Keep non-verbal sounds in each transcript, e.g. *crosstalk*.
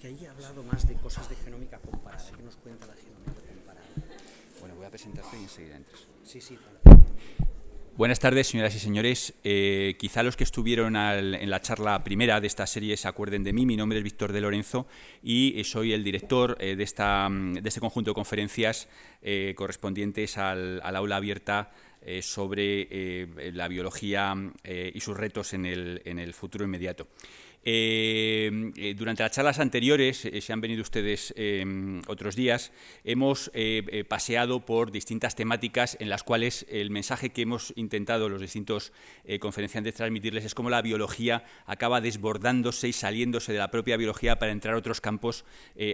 Que ahí ha hablado más de cosas de genómica comparada. ¿Qué nos cuenta la genómica comparada? Bueno, voy a presentarte y enseguida entres. Sí, sí. Buenas tardes, señoras y señores. Eh, quizá los que estuvieron al- en la charla primera de esta serie se acuerden de mí. Mi nombre es Víctor de Lorenzo y eh, soy el director eh, de, esta, mm, de este conjunto de conferencias eh, correspondientes al, al aula abierta eh, sobre eh, la biología eh, y sus retos en el, en el futuro inmediato. Eh, eh, durante las charlas anteriores, eh, si han venido ustedes eh, otros días, hemos eh, paseado por distintas temáticas en las cuales el mensaje que hemos intentado los distintos conferenciantes transmitirles es cómo la biología acaba desbordándose y saliéndose de la propia biología para entrar a otros campos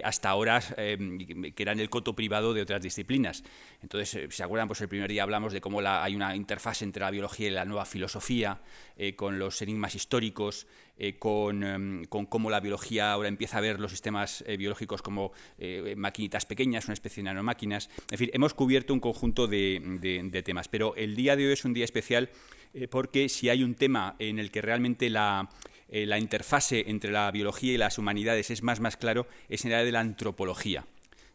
hasta ahora eh, que eran el coto privado de otras disciplinas. Entonces, se acuerdan, pues el primer día hablamos de cómo hay una interfaz entre la biología y la nueva filosofía, con los enigmas históricos, eh, con, em, con cómo la biología ahora empieza a ver los sistemas eh, biológicos como eh, maquinitas pequeñas, una especie de nanomáquinas. En fin, hemos cubierto un conjunto de, de- temas, pero el día de hoy es un día especial porque si hay un tema en el que realmente la, la interfase entre la biología y las humanidades es más, más claro, es en área de la antropología.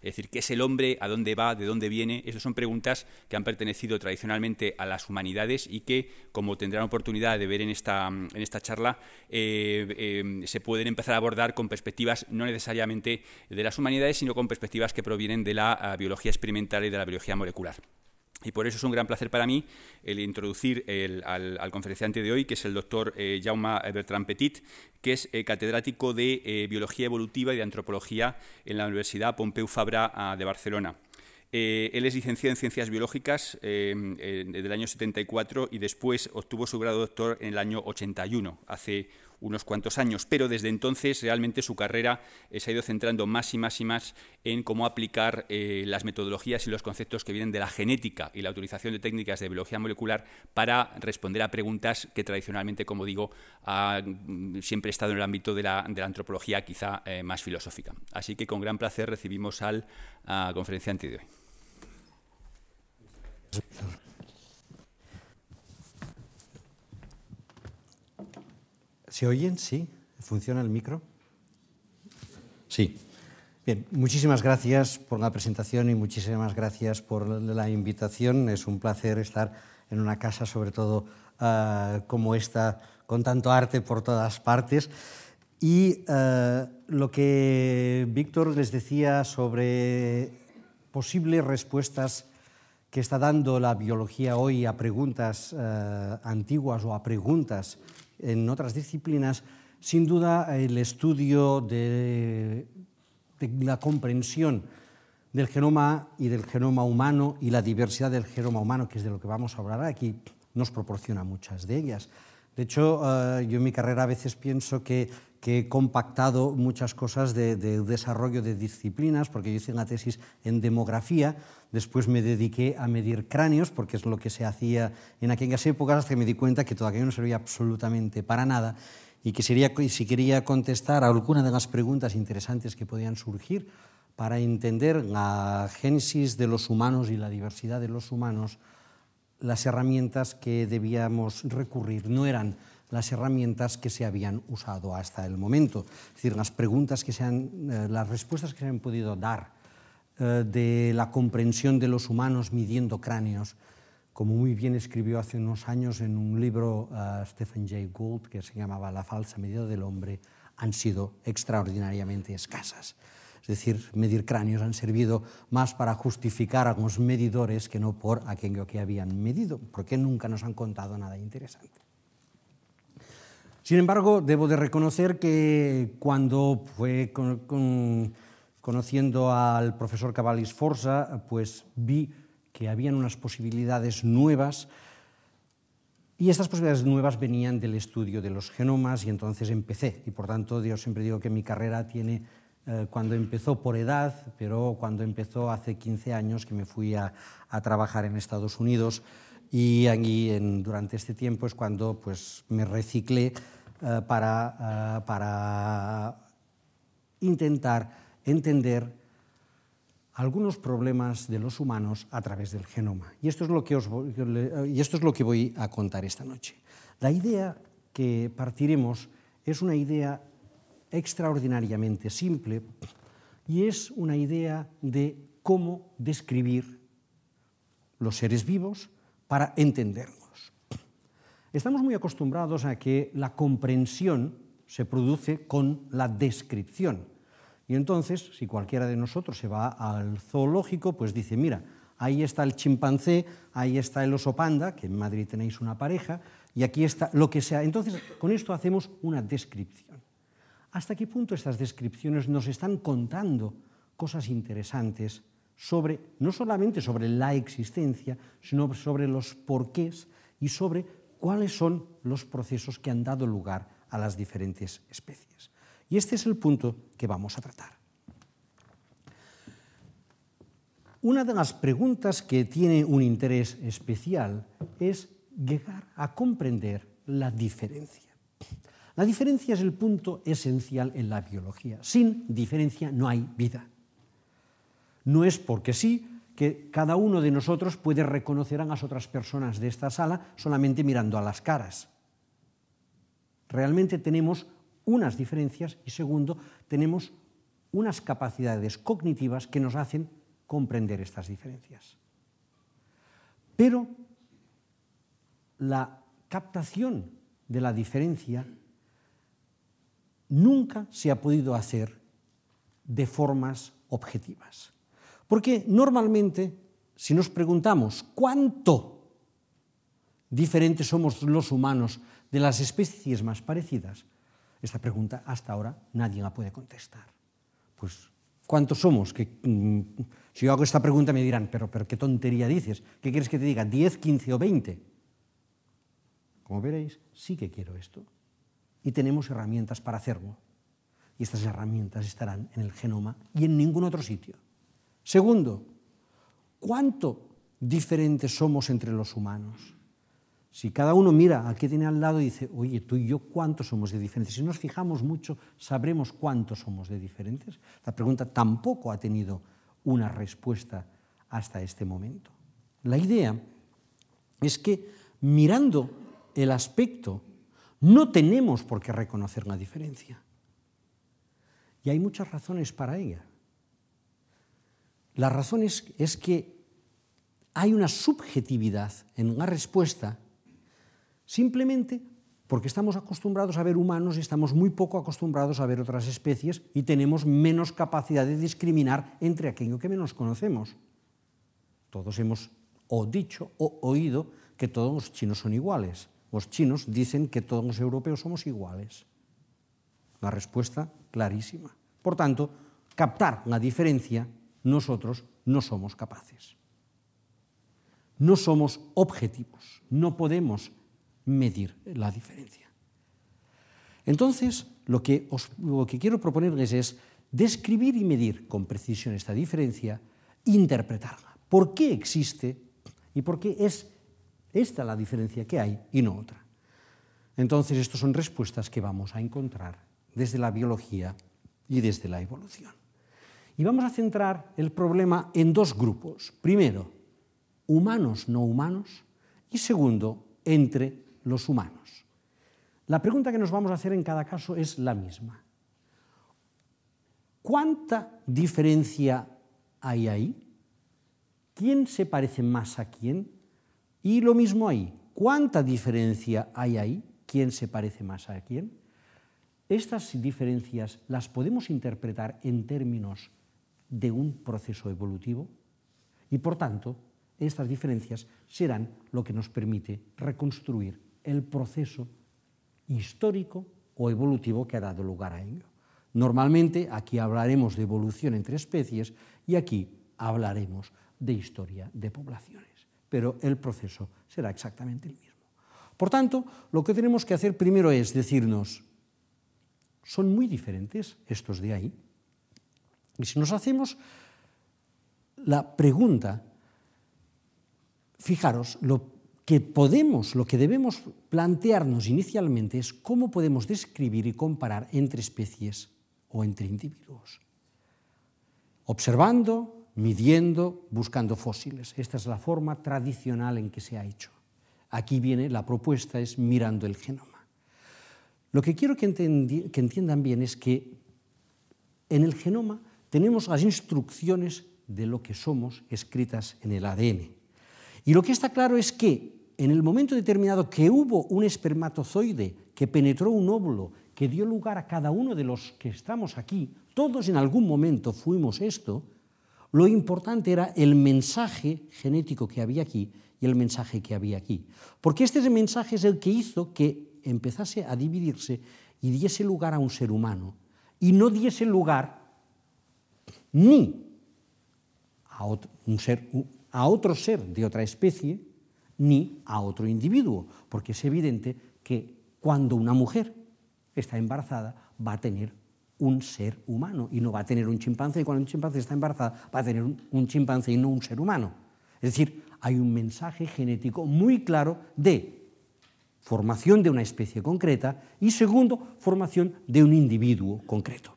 Es decir, ¿qué es el hombre? ¿A dónde va? ¿De dónde viene? Esas son preguntas que han pertenecido tradicionalmente a las humanidades y que, como tendrán oportunidad de ver en esta, en esta charla, eh, eh, se pueden empezar a abordar con perspectivas no necesariamente de las humanidades, sino con perspectivas que provienen de la ah, biología experimental y de la biología molecular. Y por eso es un gran placer para mí el introducir al, al conferenciante de hoy, que es el doctor eh, Jaume Bertran Petit, que es eh, catedrático de eh, Biología Evolutiva y de Antropología en la Universidad Pompeu Fabra ah, de Barcelona. Eh, él es licenciado en Ciencias Biológicas eh, eh, del año 74 y después obtuvo su grado doctor en el año 81, hace unos cuantos años, pero desde entonces realmente su carrera eh, se ha ido centrando más y más y más en cómo aplicar eh, las metodologías y los conceptos que vienen de la genética y la utilización de técnicas de biología molecular para responder a preguntas que tradicionalmente, como digo, han siempre estado en el ámbito de la, de la antropología quizá eh, más filosófica. Así que con gran placer recibimos al ah, conferenciante de hoy. ¿Se oyen? Sí. ¿Funciona el micro? Sí. Bien, muchísimas gracias por la presentación y muchísimas gracias por la invitación. Es un placer estar en una casa, sobre todo ah, como esta, con tanto arte por todas partes. Y ah, lo que Víctor les decía sobre posibles respuestas que está dando la biología hoy a preguntas eh, antiguas o a preguntas en otras disciplinas, sin duda el estudio de, de la comprensión del genoma y del genoma humano y la diversidad del genoma humano, que es de lo que vamos a hablar aquí, nos proporciona muchas de ellas. De hecho, eh, yo en mi carrera a veces pienso que, que he compactado muchas cosas de, de desarrollo de disciplinas, porque yo hice una tesis en demografía, después me dediqué a medir cráneos, porque es lo que se hacía en aquellas épocas, hasta que me di cuenta que todo aquello no servía absolutamente para nada y que sería, si quería contestar a alguna de las preguntas interesantes que podían surgir para entender la génesis de los humanos y la diversidad de los humanos, las herramientas que debíamos recurrir no eran las herramientas que se habían usado hasta el momento. Es decir, las preguntas que se han, eh, las respuestas que se han podido dar eh, de la comprensión de los humanos midiendo cráneos, como muy bien escribió hace unos años en un libro uh, Stephen Jay Gould que se llamaba La falsa medida del hombre, han sido extraordinariamente escasas. Es decir, medir cráneos han servido más para justificar a los medidores que no por aquello que habían medido, porque nunca nos han contado nada interesante. Sin embargo, debo de reconocer que cuando fue con, con, conociendo al profesor Cavallis Forza, pues vi que habían unas posibilidades nuevas y estas posibilidades nuevas venían del estudio de los genomas y entonces empecé. Y por tanto, yo siempre digo que mi carrera tiene, eh, cuando empezó por edad, pero cuando empezó hace 15 años que me fui a, a trabajar en Estados Unidos y allí en, durante este tiempo es cuando pues, me reciclé para, uh, para intentar entender algunos problemas de los humanos a través del genoma. Y esto, es lo que os y esto es lo que voy a contar esta noche. La idea que partiremos es una idea extraordinariamente simple y es una idea de cómo describir los seres vivos para entenderlos. Estamos muy acostumbrados a que la comprensión se produce con la descripción. Y entonces, si cualquiera de nosotros se va al zoológico, pues dice, mira, ahí está el chimpancé, ahí está el oso panda, que en Madrid tenéis una pareja, y aquí está lo que sea. Entonces, con esto hacemos una descripción. ¿Hasta qué punto estas descripciones nos están contando cosas interesantes sobre, no solamente sobre la existencia, sino sobre los porqués y sobre cuáles son los procesos que han dado lugar a las diferentes especies? Y este es el punto que vamos a tratar. Una de las preguntas que tiene un interés especial es llegar a comprender la diferencia. La diferencia es el punto esencial en la biología. Sin diferencia no hay vida. No es porque sí que cada uno de nosotros puede reconocer a las otras personas de esta sala solamente mirando a las caras. Realmente tenemos unas diferencias y segundo, tenemos unas capacidades cognitivas que nos hacen comprender estas diferencias. Pero la captación de la diferencia nunca se ha podido hacer de formas objetivas. Porque normalmente, si nos preguntamos cuánto diferentes somos los humanos de las especies más parecidas, esta pregunta hasta ahora nadie la puede contestar. Pues, ¿cuántos somos? Mm, si yo hago esta pregunta me dirán, pero, pero qué tontería dices. ¿Qué quieres que te diga? ¿10, 15 o 20? Como veréis, sí que quiero esto. Y tenemos herramientas para hacerlo. Y estas herramientas estarán en el genoma y en ningún otro sitio. Segundo, ¿cuánto diferentes somos entre los humanos? Si cada uno mira al que tiene al lado y dice, oye, tú y yo, ¿cuántos somos de diferentes? Si nos fijamos mucho, sabremos cuántos somos de diferentes. La pregunta tampoco ha tenido una respuesta hasta este momento. La idea es que mirando el aspecto no tenemos por qué reconocer la diferencia. Y hay muchas razones para ella. La razón es, que hay una subjetividad en la respuesta simplemente porque estamos acostumbrados a ver humanos y estamos muy poco acostumbrados a ver otras especies y tenemos menos capacidad de discriminar entre aquello que menos conocemos. Todos hemos o dicho o oído que todos los chinos son iguales. Los chinos dicen que todos los europeos somos iguales. La respuesta clarísima. Por tanto, captar la diferencia nosotros no somos capaces. No somos objetivos, no podemos medir la diferencia. Entonces, lo que, os, lo que quiero proponerles es describir y medir con precisión esta diferencia, interpretarla. ¿Por qué existe y por qué es esta la diferencia que hay y no otra? Entonces, estas son respuestas que vamos a encontrar desde la biología y desde la evolución. Y vamos a centrar el problema en dos grupos. Primero, humanos no humanos y segundo, entre los humanos. La pregunta que nos vamos a hacer en cada caso es la misma. ¿Cuánta diferencia hay ahí? ¿Quién se parece más a quién? Y lo mismo ahí. ¿Cuánta diferencia hay ahí? ¿Quién se parece más a quién? Estas diferencias las podemos interpretar en términos de un proceso evolutivo y por tanto estas diferencias serán lo que nos permite reconstruir el proceso histórico o evolutivo que ha dado lugar a ello. Normalmente aquí hablaremos de evolución entre especies y aquí hablaremos de historia de poblaciones, pero el proceso será exactamente el mismo. Por tanto, lo que tenemos que hacer primero es decirnos, son muy diferentes estos de ahí. Y si nos hacemos la pregunta, fijaros, lo que podemos, lo que debemos plantearnos inicialmente es cómo podemos describir y comparar entre especies o entre individuos. Observando, midiendo, buscando fósiles. Esta es la forma tradicional en que se ha hecho. Aquí viene la propuesta, es mirando el genoma. Lo que quiero que, que entiendan bien es que en el genoma tenemos las instrucciones de lo que somos escritas en el ADN. Y lo que está claro es que en el momento determinado que hubo un espermatozoide que penetró un óvulo, que dio lugar a cada uno de los que estamos aquí, todos en algún momento fuimos esto, lo importante era el mensaje genético que había aquí y el mensaje que había aquí. Porque este mensaje es el que hizo que empezase a dividirse y diese lugar a un ser humano. Y no diese lugar ni a otro, ser, a otro ser de otra especie, ni a otro individuo. Porque es evidente que cuando una mujer está embarazada va a tener un ser humano y no va a tener un chimpancé. Y cuando un chimpancé está embarazada, va a tener un, un chimpancé y no un ser humano. Es decir, hay un mensaje genético muy claro de formación de una especie concreta y segundo, formación de un individuo concreto.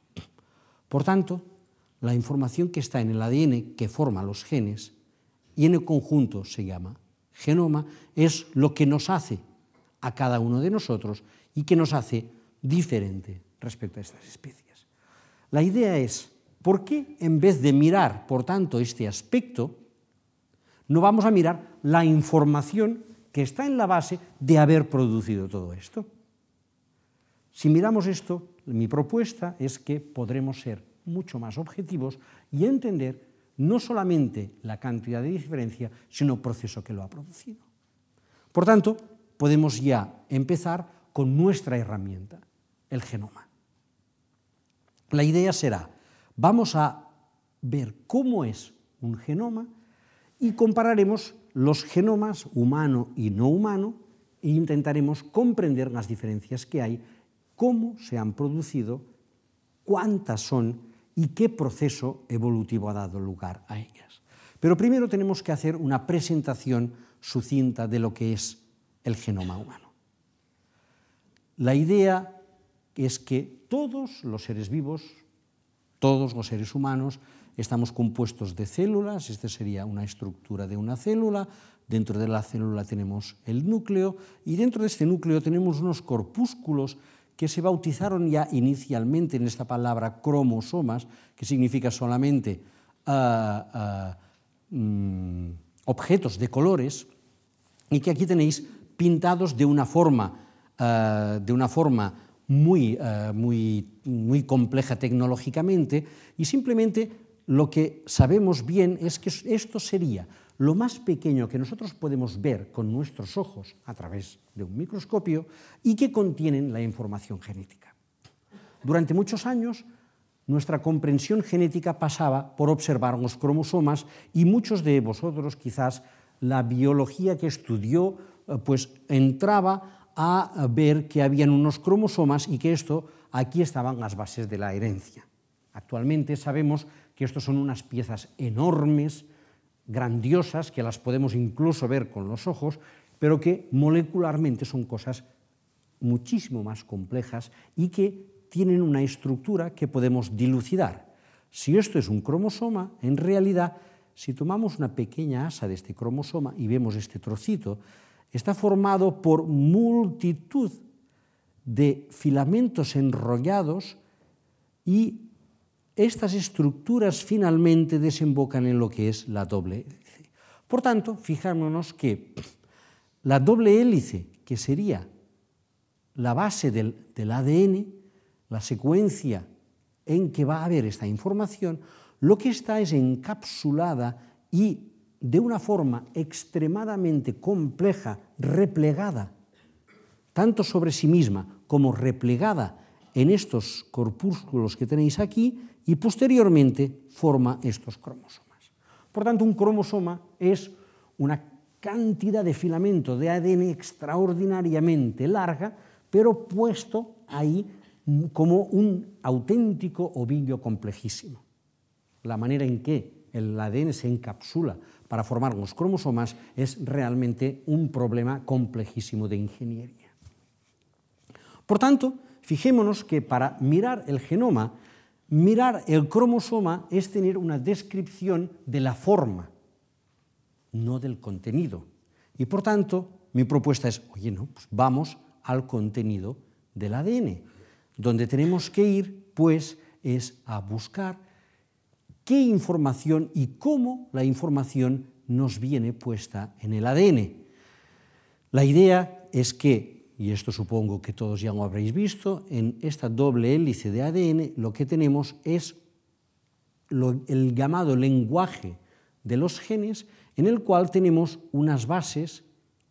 Por tanto, la información que está en el ADN que forma los genes y en el conjunto se llama genoma es lo que nos hace a cada uno de nosotros y que nos hace diferente respecto a estas especies. La idea es, ¿por qué en vez de mirar, por tanto, este aspecto, no vamos a mirar la información que está en la base de haber producido todo esto? Si miramos esto, mi propuesta es que podremos ser mucho más objetivos y entender no solamente la cantidad de diferencia, sino el proceso que lo ha producido. Por tanto, podemos ya empezar con nuestra herramienta, el genoma. La idea será, vamos a ver cómo es un genoma y compararemos los genomas humano y no humano e intentaremos comprender las diferencias que hay, cómo se han producido, cuántas son y qué proceso evolutivo ha dado lugar a ellas. Pero primero tenemos que hacer una presentación sucinta de lo que es el genoma humano. La idea es que todos los seres vivos, todos los seres humanos, estamos compuestos de células, esta sería una estructura de una célula, dentro de la célula tenemos el núcleo y dentro de este núcleo tenemos unos corpúsculos que se bautizaron ya inicialmente en esta palabra cromosomas, que significa solamente uh, uh, mm, objetos de colores, y que aquí tenéis pintados de una forma, uh, de una forma muy, muy, muy compleja tecnológicamente y simplemente lo que sabemos bien es que esto sería lo más pequeño que nosotros podemos ver con nuestros ojos a través de un microscopio y que contienen la información genética. Durante muchos años, nuestra comprensión genética pasaba por observar los cromosomas y muchos de vosotros quizás la biología que estudió eh, pues entraba a ver que habían unos cromosomas y que esto, aquí estaban las bases de la herencia. Actualmente sabemos que estos son unas piezas enormes, grandiosas, que las podemos incluso ver con los ojos, pero que molecularmente son cosas muchísimo más complejas y que tienen una estructura que podemos dilucidar. Si esto es un cromosoma, en realidad, si tomamos una pequeña asa de este cromosoma y vemos este trocito, está formado por multitud de filamentos enrollados y estas estructuras finalmente desembocan en lo que es la doble hélice. Por tanto, fijémonos que *clears throat* la doble hélice, que sería la base del, del ADN, la secuencia en que va a haber esta información, lo que está es encapsulada y de una forma extremadamente compleja, replegada, tanto sobre sí misma como replegada en estos corpúsculos que tenéis aquí, y posteriormente forma estos cromosomas. Por tanto, un cromosoma es una cantidad de filamento de ADN extraordinariamente larga, pero puesto ahí como un auténtico ovillo complejísimo. La manera en que el ADN se encapsula para formar los cromosomas es realmente un problema complejísimo de ingeniería. Por tanto, fijémonos que para mirar el genoma, mirar el cromosoma es tener una descripción de la forma, no del contenido. Y por tanto, mi propuesta es, oye, no, pues vamos al contenido del ADN. Donde tenemos que ir, pues, es a buscar qué información y cómo la información nos viene puesta en el ADN. La idea es que, y esto supongo que todos ya lo habréis visto, en esta doble hélice de ADN lo que tenemos es el llamado lenguaje de los genes, en el cual tenemos unas bases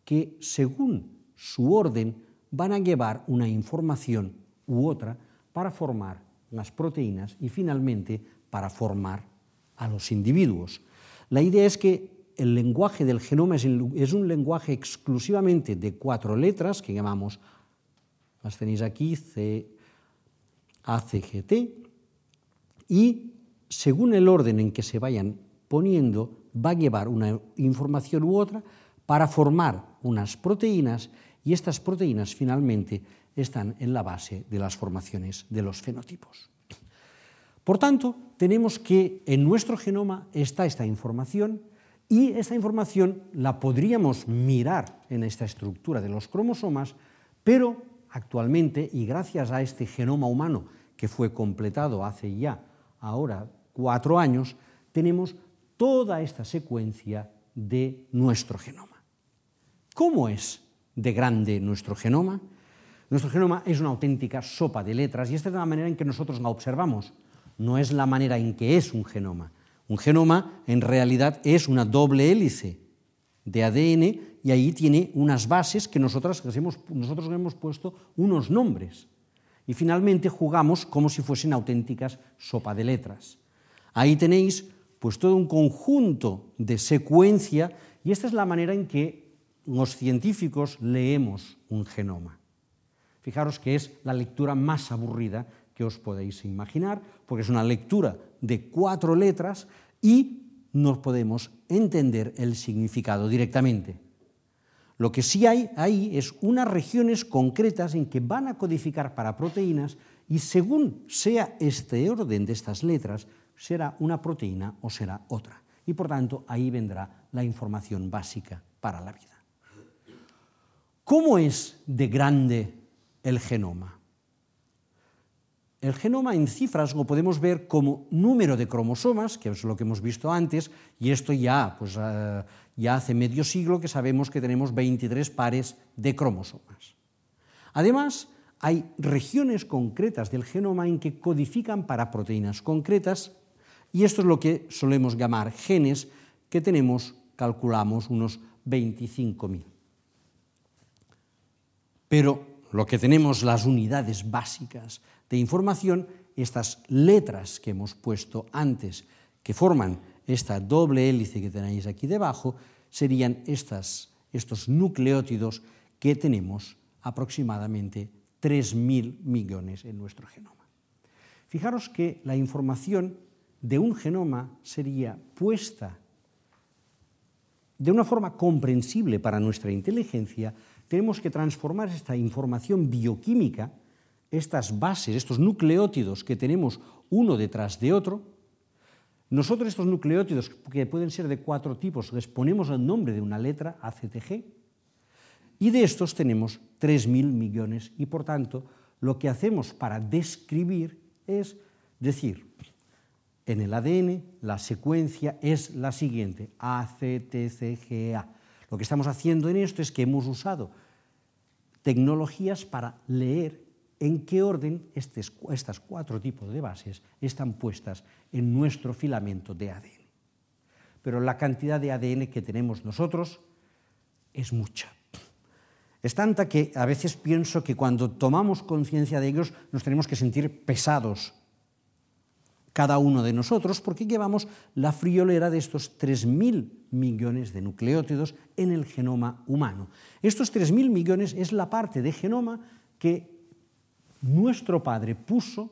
que, según su orden, van a llevar una información u otra para formar las proteínas y finalmente para formar a los individuos. La idea es que el lenguaje del genoma es, un lenguaje exclusivamente de cuatro letras que llamamos, las tenéis aquí, C, A, C, G, T, y según el orden en que se vayan poniendo, va a llevar una información u otra para formar unas proteínas y estas proteínas finalmente están en la base de las formaciones de los fenotipos. Por tanto, tenemos que en nuestro genoma está esta información y esta información la podríamos mirar en esta estructura de los cromosomas, pero actualmente, y gracias a este genoma humano que fue completado hace ya ahora cuatro años, tenemos toda esta secuencia de nuestro genoma. ¿Cómo es de grande nuestro genoma? Nuestro genoma es una auténtica sopa de letras y esta es la manera en que nosotros la observamos. No es la manera en que es un genoma. Un genoma en realidad es una doble hélice de ADN y ahí tiene unas bases que nosotros hemos, nosotros hemos puesto unos nombres. Y finalmente jugamos como si fuesen auténticas sopa de letras. Ahí tenéis pues todo un conjunto de secuencia y esta es la manera en que los científicos leemos un genoma. Fijaros que es la lectura más aburrida que os podéis imaginar, porque es una lectura de cuatro letras y no podemos entender el significado directamente. Lo que sí hay ahí es unas regiones concretas en que van a codificar para proteínas y según sea este orden de estas letras, será una proteína o será otra. Y por tanto, ahí vendrá la información básica para la vida. ¿Cómo es de grande el genoma? El genoma en cifras lo podemos ver como número de cromosomas, que es lo que hemos visto antes, y esto ya, pues, uh, ya hace medio siglo que sabemos que tenemos 23 pares de cromosomas. Además, hay regiones concretas del genoma en que codifican para proteínas concretas, y esto es lo que solemos llamar genes, que tenemos, calculamos, unos 25.000. Pero lo que tenemos, las unidades básicas, de información estas letras que hemos puesto antes, que forman esta doble hélice que tenéis aquí debajo, serían estas, estos nucleótidos que tenemos aproximadamente 3.000 millones en nuestro genoma. Fijaros que la información de un genoma sería puesta de una forma comprensible para nuestra inteligencia, tenemos que transformar esta información bioquímica estas bases, estos nucleótidos que tenemos uno detrás de otro, nosotros estos nucleótidos, que pueden ser de cuatro tipos, les ponemos el nombre de una letra, ACTG, y de estos tenemos 3.000 millones, y por tanto lo que hacemos para describir es decir, en el ADN la secuencia es la siguiente, ACTCGA. Lo que estamos haciendo en esto es que hemos usado tecnologías para leer en qué orden estas cuatro tipos de bases están puestas en nuestro filamento de ADN. Pero la cantidad de ADN que tenemos nosotros es mucha. Es tanta que a veces pienso que cuando tomamos conciencia de ellos nos tenemos que sentir pesados cada uno de nosotros porque llevamos la friolera de estos 3.000 millones de nucleótidos en el genoma humano. Estos 3.000 millones es la parte de genoma que nuestro padre puso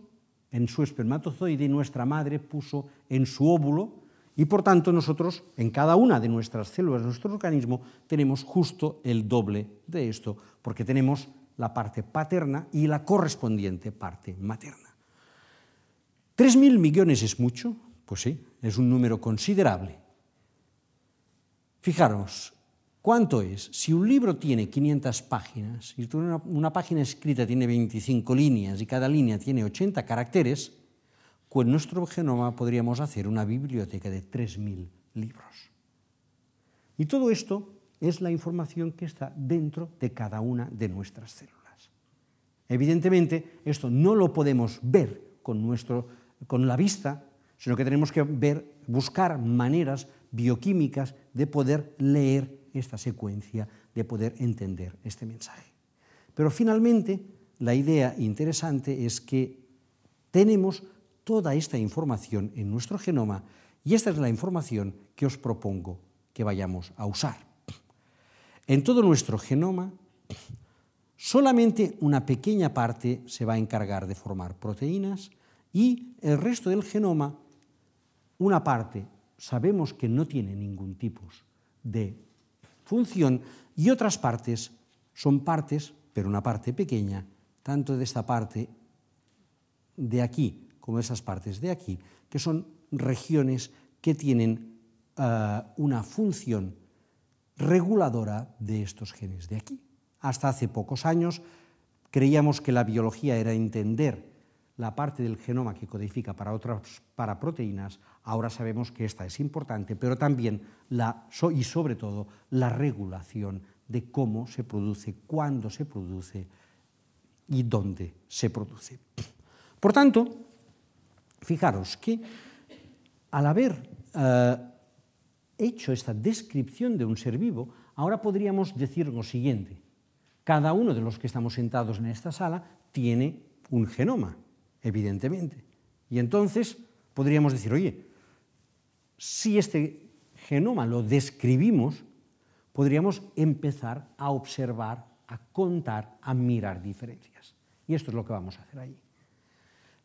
en su espermatozoide y nuestra madre puso en su óvulo y por tanto nosotros en cada una de nuestras células de nuestro organismo tenemos justo el doble de esto porque tenemos la parte paterna y la correspondiente parte materna. ¿Tres mil millones es mucho? Pues sí, es un número considerable. Fijaros, ¿Cuánto es? Si un libro tiene 500 páginas y una, página escrita tiene 25 líneas y cada línea tiene 80 caracteres, con nuestro genoma podríamos hacer una biblioteca de 3.000 libros. Y todo esto es la información que está dentro de cada una de nuestras células. Evidentemente, esto no lo podemos ver con, nuestro, con la vista, sino que tenemos que ver, buscar maneras bioquímicas de poder leer esta secuencia, de poder entender este mensaje. Pero finalmente, la idea interesante es que tenemos toda esta información en nuestro genoma y esta es la información que os propongo que vayamos a usar. En todo nuestro genoma, solamente una pequeña parte se va a encargar de formar proteínas y el resto del genoma, una parte sabemos que no tiene ningún tipo de función y otras partes son partes, pero una parte pequeña, tanto de esta parte de aquí como de esas partes de aquí, que son regiones que tienen uh, una función reguladora de estos genes de aquí. Hasta hace pocos años creíamos que la biología era entender la parte del genoma que codifica para otras para proteínas, ahora sabemos que esta es importante, pero también la, y sobre todo la regulación de cómo se produce, cuándo se produce y dónde se produce. Por tanto, fijaros que al haber uh, hecho esta descripción de un ser vivo, ahora podríamos decir lo siguiente. Cada uno de los que estamos sentados en esta sala tiene un genoma evidentemente. Y entonces podríamos decir, oye, si este genoma lo describimos, podríamos empezar a observar, a contar, a mirar diferencias. Y esto es lo que vamos a hacer ahí.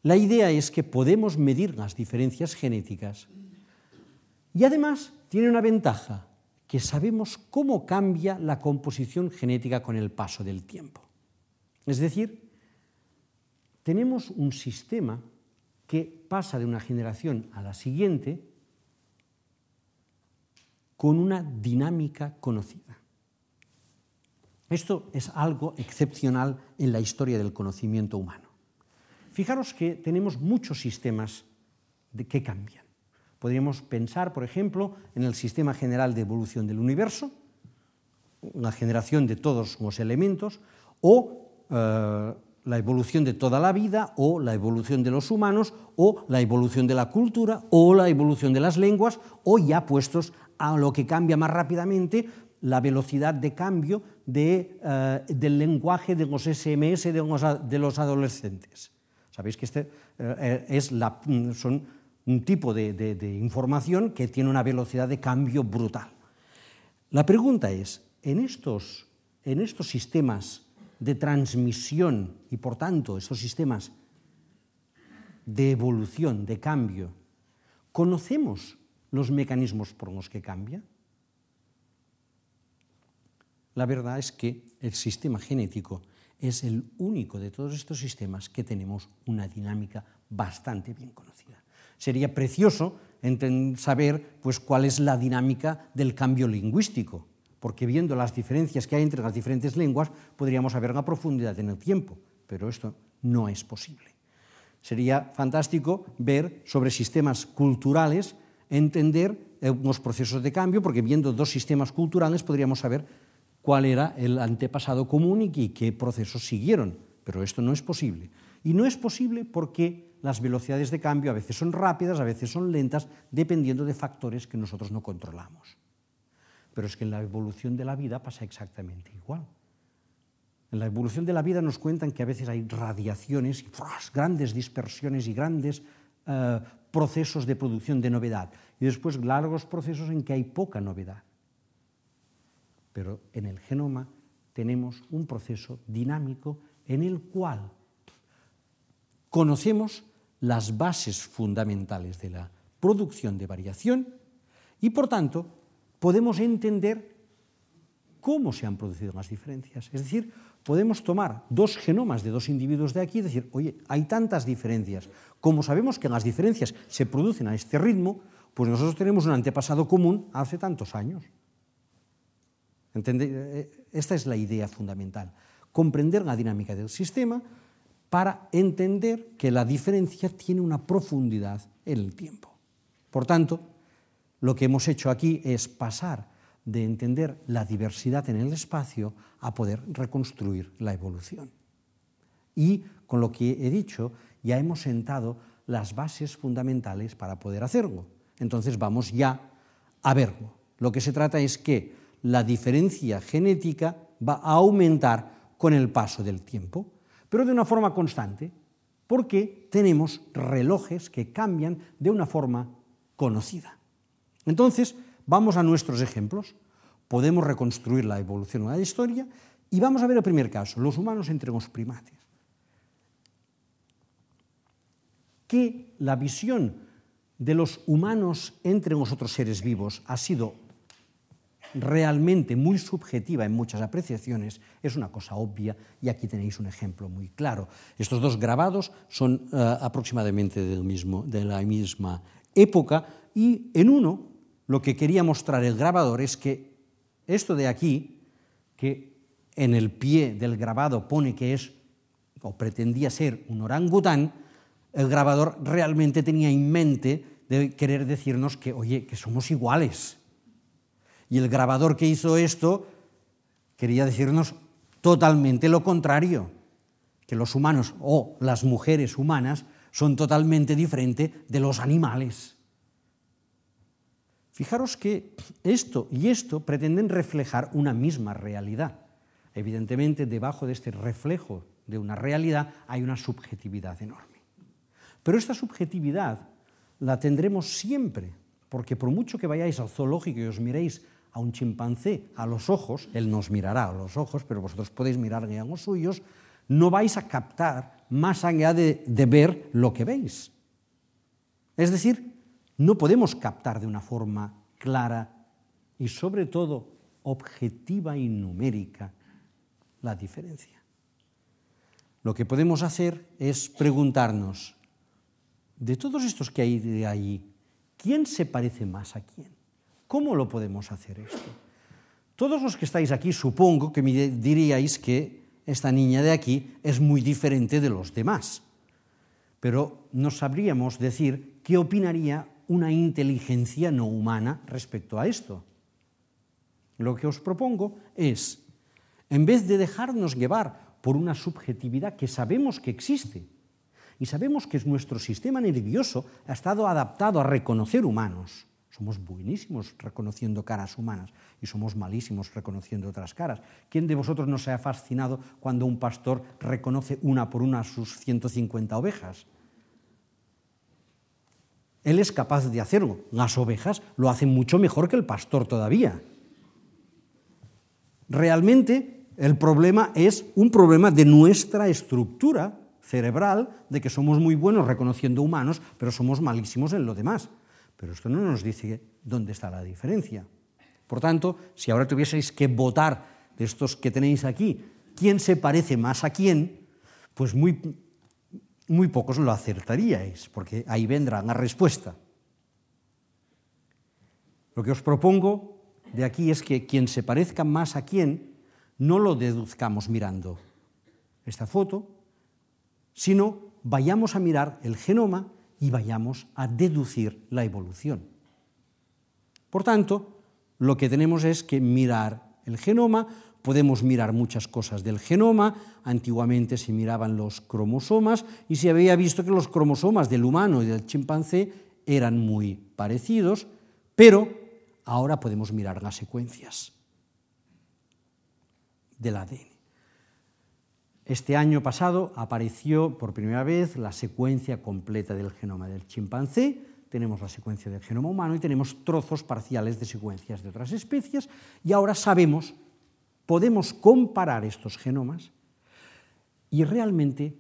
La idea es que podemos medir las diferencias genéticas y además tiene una ventaja, que sabemos cómo cambia la composición genética con el paso del tiempo. Es decir, tenemos un sistema que pasa de una generación a la siguiente con una dinámica conocida. Esto es algo excepcional en la historia del conocimiento humano. Fijaros que tenemos muchos sistemas que cambian. Podríamos pensar, por ejemplo, en el sistema general de evolución del universo, la generación de todos los elementos, o eh, la evolución de toda la vida o la evolución de los humanos o la evolución de la cultura o la evolución de las lenguas o ya puestos a lo que cambia más rápidamente la velocidad de cambio de, uh, del lenguaje de los SMS de los, adolescentes. Sabéis que este uh, es la, son un tipo de, de, de información que tiene una velocidad de cambio brutal. La pregunta es, en estos, en estos sistemas de transmisión y, por tanto, estos sistemas de evolución, de cambio, ¿conocemos los mecanismos por los que cambia? La verdad es que el sistema genético es el único de todos estos sistemas que tenemos una dinámica bastante bien conocida. Sería precioso saber pues, cuál es la dinámica del cambio lingüístico, porque viendo las diferencias que hay entre las diferentes lenguas podríamos saber la profundidad en el tiempo, pero esto no es posible. Sería fantástico ver sobre sistemas culturales, entender los procesos de cambio, porque viendo dos sistemas culturales podríamos saber cuál era el antepasado común y qué procesos siguieron, pero esto no es posible. Y no es posible porque las velocidades de cambio a veces son rápidas, a veces son lentas, dependiendo de factores que nosotros no controlamos. Pero es que en la evolución de la vida pasa exactamente igual. En la evolución de la vida nos cuentan que a veces hay radiaciones, y grandes dispersiones y grandes uh, procesos de producción de novedad. Y después largos procesos en que hay poca novedad. Pero en el genoma tenemos un proceso dinámico en el cual conocemos las bases fundamentales de la producción de variación y, por tanto, podemos entender cómo se han producido las diferencias. Es decir, podemos tomar dos genomas de dos individuos de aquí y decir, oye, hay tantas diferencias. Como sabemos que las diferencias se producen a este ritmo, pues nosotros tenemos un antepasado común hace tantos años. Eh, esta es la idea fundamental. Comprender la dinámica del sistema para entender que la diferencia tiene una profundidad en el tiempo. Por tanto, lo que hemos hecho aquí es pasar de entender la diversidad en el espacio a poder reconstruir la evolución. Y con lo que he dicho, ya hemos sentado las bases fundamentales para poder hacerlo. Entonces vamos ya a verlo. Lo que se trata es que la diferencia genética va a aumentar con el paso del tiempo, pero de una forma constante, porque tenemos relojes que cambian de una forma conocida. Entonces, vamos a nuestros ejemplos. Podemos reconstruir la evolución de la historia y vamos a ver el primer caso, los humanos entre los primates. Que la visión de los humanos entre nosotros seres vivos ha sido realmente muy subjetiva en muchas apreciaciones, es una cosa obvia y aquí tenéis un ejemplo muy claro. Estos dos grabados son uh, aproximadamente de la misma época y en uno lo que quería mostrar el grabador es que esto de aquí, que en el pie del grabado pone que es o pretendía ser un orangután, el grabador realmente tenía en mente de querer decirnos que, oye, que somos iguales, y el grabador que hizo esto quería decirnos totalmente lo contrario, que los humanos o las mujeres humanas son totalmente diferentes de los animales. Fijaros que esto y esto pretenden reflejar una misma realidad. Evidentemente, debajo de este reflejo de una realidad hay una subjetividad enorme. Pero esta subjetividad la tendremos siempre, porque por mucho que vayáis al zoológico y os miréis a un chimpancé a los ojos, él nos mirará a los ojos, pero vosotros podéis mirarle a los suyos, no vais a captar más allá de, de ver lo que veis. Es decir, no podemos captar de una forma clara y sobre todo objetiva y numérica la diferencia. Lo que podemos hacer es preguntarnos, de todos estos que hay de ahí, ¿quién se parece más a quién? ¿Cómo lo podemos hacer esto? Todos los que estáis aquí supongo que me diríais que esta niña de aquí es muy diferente de los demás, pero no sabríamos decir qué opinaría una inteligencia no humana respecto a esto. Lo que os propongo es, en vez de dejarnos llevar por una subjetividad que sabemos que existe, y sabemos que nuestro sistema nervioso ha estado adaptado a reconocer humanos, somos buenísimos reconociendo caras humanas y somos malísimos reconociendo otras caras. ¿Quién de vosotros no se ha fascinado cuando un pastor reconoce una por una sus 150 ovejas? Él es capaz de hacerlo. Las ovejas lo hacen mucho mejor que el pastor todavía. Realmente el problema es un problema de nuestra estructura cerebral, de que somos muy buenos reconociendo humanos, pero somos malísimos en lo demás. Pero esto no nos dice dónde está la diferencia. Por tanto, si ahora tuvieseis que votar de estos que tenéis aquí, quién se parece más a quién, pues muy, muy pocos lo acertaríais, porque ahí vendrá la respuesta. Lo que os propongo de aquí es que quien se parezca más a quién no lo deduzcamos mirando esta foto, sino vayamos a mirar el genoma y vayamos a deducir la evolución. Por tanto, lo que tenemos es que mirar el genoma, podemos mirar muchas cosas del genoma, antiguamente se miraban los cromosomas y se había visto que los cromosomas del humano y del chimpancé eran muy parecidos, pero ahora podemos mirar las secuencias del ADN. Este año pasado apareció por primera vez la secuencia completa del genoma del chimpancé, tenemos la secuencia del genoma humano y tenemos trozos parciales de secuencias de otras especies y ahora sabemos, podemos comparar estos genomas y realmente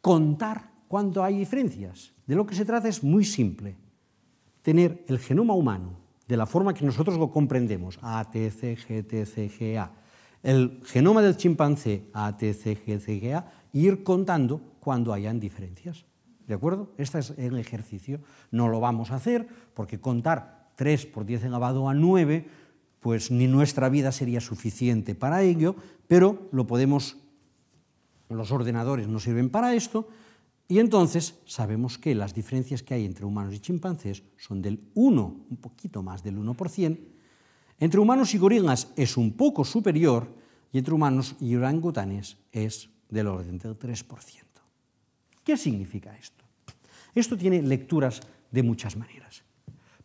contar cuando hay diferencias. De lo que se trata es muy simple, tener el genoma humano de la forma que nosotros lo comprendemos, A, T, C, G, T, C, G, A, el genoma del chimpancé ATCGCGA e ir contando cuando hayan diferencias. ¿De acuerdo? Este es el ejercicio. No lo vamos a hacer porque contar 3 por 10 elevado a 9 pues ni nuestra vida sería suficiente para ello, pero lo podemos, los ordenadores nos sirven para esto, y entonces sabemos que las diferencias que hay entre humanos y chimpancés son del 1, un poquito más del 1%, entre humanos y gorilas es un poco superior, y entre humanos y orangutanes es del orden del 3%. ¿Qué significa esto? Esto tiene lecturas de muchas maneras.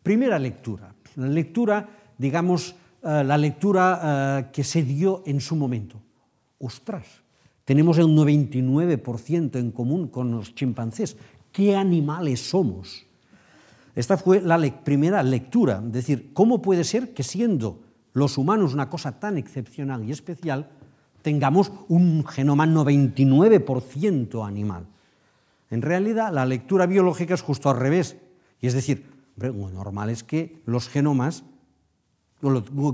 Primera lectura, la lectura, digamos, eh, la lectura eh, que se dio en su momento. Ostras, tenemos el 99% en común con los chimpancés. ¿Qué animales somos? Esta fue la primera lectura, es decir, ¿cómo puede ser que siendo los humanos una cosa tan excepcional y especial, tengamos un genoma 99% animal? En realidad, la lectura biológica es justo al revés. Y es decir, lo normal es que los genomas,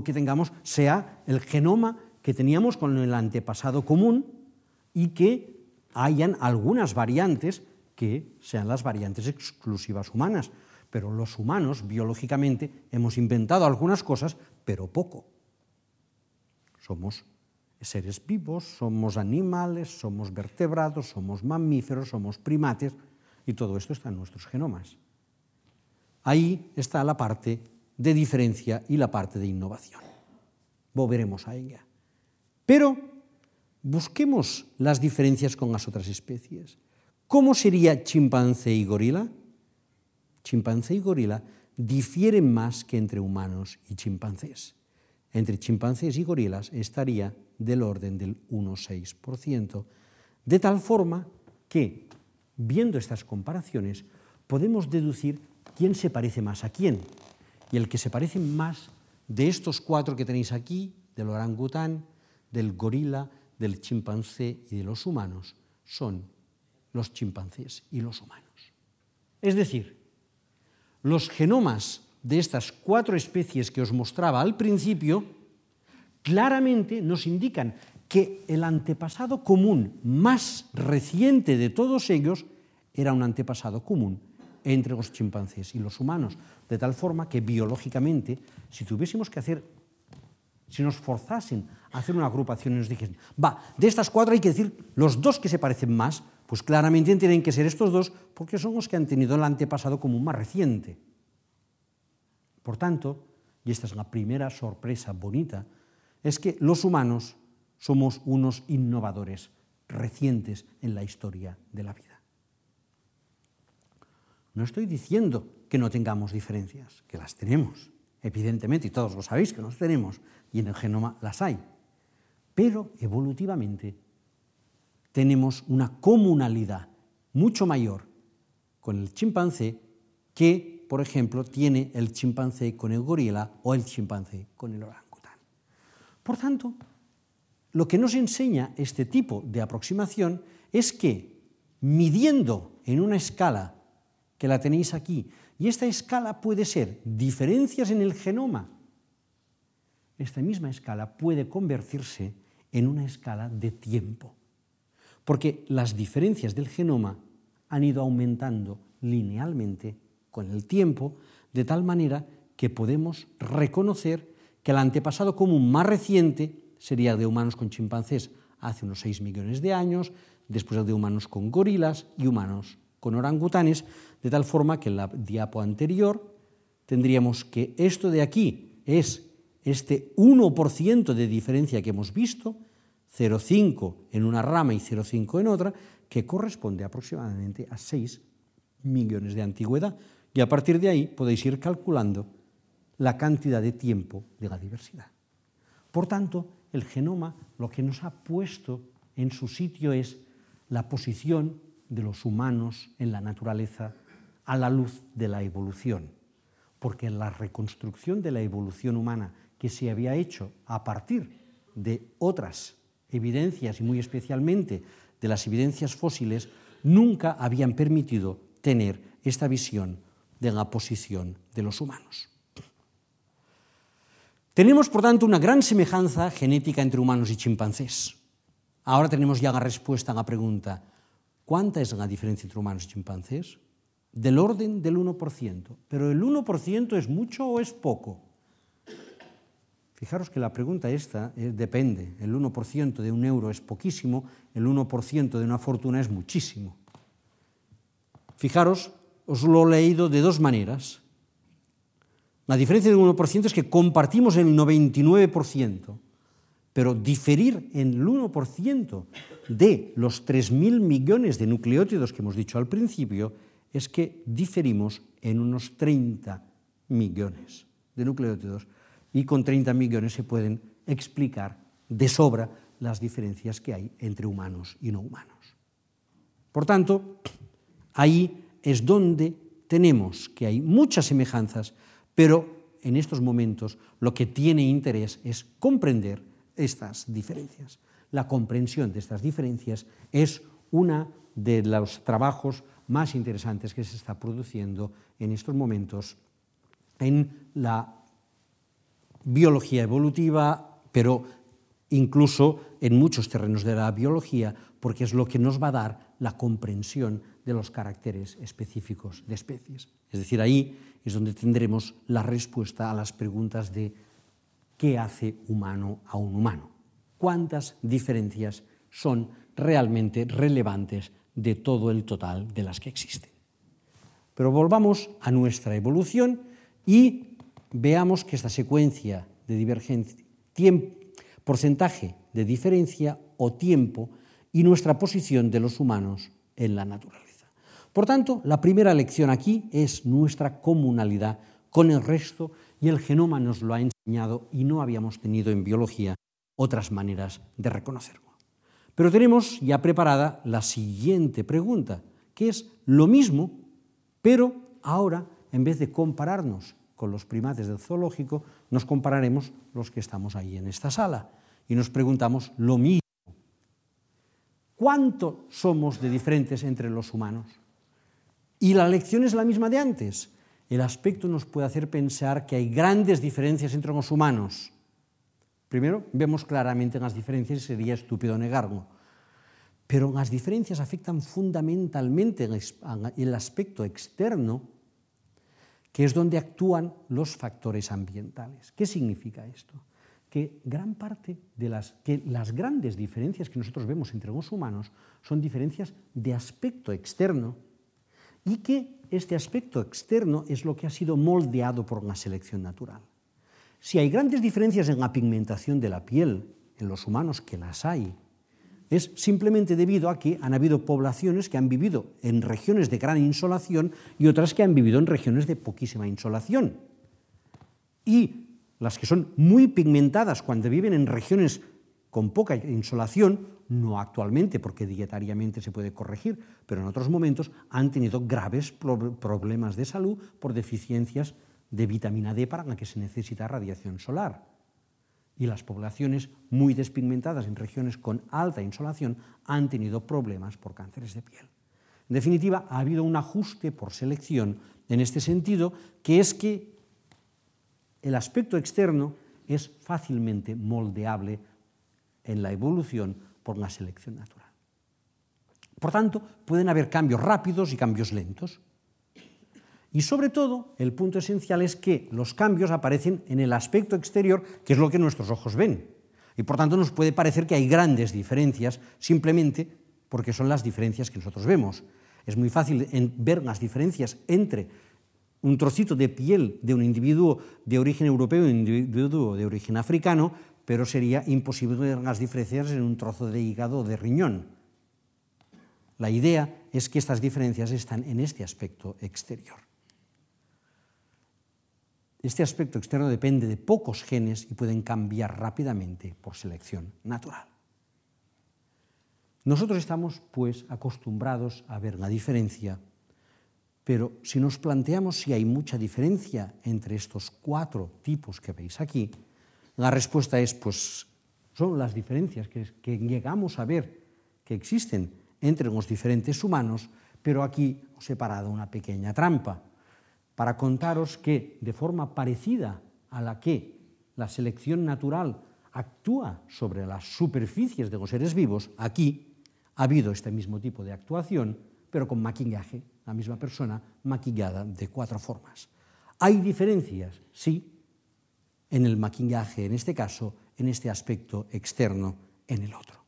que tengamos, sea el genoma que teníamos con el antepasado común y que hayan algunas variantes que sean las variantes exclusivas humanas. Pero los humanos, biológicamente, hemos inventado algunas cosas, pero poco. Somos seres vivos, somos animales, somos vertebrados, somos mamíferos, somos primates, y todo esto está en nuestros genomas. Ahí está la parte de diferencia y la parte de innovación. Volveremos a ella. Pero busquemos las diferencias con las otras especies. ¿Cómo sería chimpancé y gorila? Chimpancé y gorila difieren más que entre humanos y chimpancés. Entre chimpancés y gorilas estaría del orden del 1,6%, de tal forma que, viendo estas comparaciones, podemos deducir quién se parece más a quién. Y el que se parece más de estos cuatro que tenéis aquí, del orangután, del gorila, del chimpancé y de los humanos, son los chimpancés y los humanos. Es decir, los genomas de estas cuatro especies que os mostraba al principio claramente nos indican que el antepasado común más reciente de todos ellos era un antepasado común entre los chimpancés y los humanos, de tal forma que biológicamente, si tuviésemos que hacer, si nos forzasen a hacer una agrupación y nos dijesen, va, de estas cuatro hay que decir los dos que se parecen más, pues claramente tienen que ser estos dos porque son los que han tenido el antepasado común más reciente. Por tanto, y esta es la primera sorpresa bonita es que los humanos somos unos innovadores recientes en la historia de la vida. No estoy diciendo que no tengamos diferencias, que las tenemos, evidentemente, y todos lo sabéis que las tenemos, y en el genoma las hay. Pero evolutivamente tenemos una comunalidad mucho mayor con el chimpancé que, por ejemplo, tiene el chimpancé con el gorila o el chimpancé con el orangután. Por tanto, lo que nos enseña este tipo de aproximación es que midiendo en una escala que la tenéis aquí, y esta escala puede ser diferencias en el genoma, esta misma escala puede convertirse en una escala de tiempo, porque las diferencias del genoma han ido aumentando linealmente con el tiempo, de tal manera que podemos reconocer que el antepasado común más reciente sería de humanos con chimpancés hace unos 6 millones de años, después de humanos con gorilas y humanos con orangutanes, de tal forma que en la diapo anterior tendríamos que esto de aquí es este 1% de diferencia que hemos visto, 0,5 en una rama y 0,5 en otra, que corresponde aproximadamente a 6 millones de antigüedad. Y a partir de ahí podéis ir calculando la cantidad de tiempo de la diversidad. Por tanto, el genoma lo que nos ha puesto en su sitio es la posición de los humanos en la naturaleza a la luz de la evolución, porque la reconstrucción de la evolución humana que se había hecho a partir de otras evidencias y muy especialmente de las evidencias fósiles nunca habían permitido tener esta visión de la posición de los humanos. Tenemos, por tanto, una gran semejanza genética entre humanos y chimpancés. Ahora tenemos ya la respuesta a la pregunta, ¿cuánta es la diferencia entre humanos y chimpancés? Del orden del 1%. Pero el 1% es mucho o es poco? Fijaros que la pregunta esta eh, depende. El 1% de un euro es poquísimo, el 1% de una fortuna es muchísimo. Fijaros, os lo he leído de dos maneras. La diferencia del 1% es que compartimos el 99%, pero diferir en el 1% de los 3.000 millones de nucleótidos que hemos dicho al principio es que diferimos en unos 30 millones de nucleótidos y con 30 millones se pueden explicar de sobra las diferencias que hay entre humanos y no humanos. Por tanto, ahí es donde tenemos que hay muchas semejanzas, pero en estos momentos lo que tiene interés es comprender estas diferencias. La comprensión de estas diferencias es uno de los trabajos más interesantes que se está produciendo en estos momentos en la biología evolutiva, pero incluso en muchos terrenos de la biología, porque es lo que nos va a dar la comprensión de los caracteres específicos de especies. Es decir, ahí es donde tendremos la respuesta a las preguntas de qué hace humano a un humano, cuántas diferencias son realmente relevantes de todo el total de las que existen. Pero volvamos a nuestra evolución y veamos que esta secuencia de divergencia, tiempo, porcentaje de diferencia o tiempo y nuestra posición de los humanos en la naturaleza. Por tanto, la primera lección aquí es nuestra comunalidad con el resto y el genoma nos lo ha enseñado y no habíamos tenido en biología otras maneras de reconocerlo. Pero tenemos ya preparada la siguiente pregunta, que es lo mismo, pero ahora, en vez de compararnos con los primates del zoológico, nos compararemos los que estamos ahí en esta sala y nos preguntamos lo mismo. ¿Cuánto somos de diferentes entre los humanos? Y la lección es la misma de antes. El aspecto nos puede hacer pensar que hay grandes diferencias entre los humanos Primero, vemos claramente as diferencias e sería estúpido negarlo. Pero as diferencias afectan fundamentalmente el aspecto externo, que es donde actúan los factores ambientales. ¿Qué significa esto? Que gran parte de las, que las grandes diferencias que nosotros vemos entre los humanos son diferencias de aspecto externo y que este aspecto externo es lo que ha sido moldeado por una selección natural. Si hay grandes diferencias en la pigmentación de la piel en los humanos, que las hay, es simplemente debido a que han habido poblaciones que han vivido en regiones de gran insolación y otras que han vivido en regiones de poquísima insolación. Y las que son muy pigmentadas cuando viven en regiones con poca insolación, no actualmente porque dietariamente se puede corregir, pero en otros momentos han tenido graves problemas de salud por deficiencias de vitamina D para la que se necesita radiación solar. Y las poblaciones muy despigmentadas en regiones con alta insolación han tenido problemas por cánceres de piel. En definitiva, ha habido un ajuste por selección en este sentido, que es que el aspecto externo es fácilmente moldeable en la evolución por la selección natural. Por tanto, pueden haber cambios rápidos y cambios lentos. Y sobre todo, el punto esencial es que los cambios aparecen en el aspecto exterior, que es lo que nuestros ojos ven. Y por tanto nos puede parecer que hay grandes diferencias simplemente porque son las diferencias que nosotros vemos. Es muy fácil ver las diferencias entre un trocito de piel de un individuo de origen europeo y un individuo de origen africano, pero sería imposible las diferencias en un trozo de hígado o de riñón. La idea es que estas diferencias están en este aspecto exterior. Este aspecto externo depende de pocos genes y pueden cambiar rápidamente por selección natural. Nosotros estamos, pues, acostumbrados a ver la diferencia, pero si nos planteamos si hay mucha diferencia entre estos cuatro tipos que veis aquí, la respuesta es, pues, son las diferencias que, llegamos a ver que existen entre los diferentes humanos, pero aquí os he separado una pequeña trampa para contaros que de forma parecida a la que la selección natural actúa sobre las superficies de los seres vivos, aquí ha habido este mismo tipo de actuación, pero con maquillaje, la misma persona maquillada de cuatro formas. ¿Hay diferencias? Sí, en el maquillaje, en este caso, en este aspecto externo, en el otro.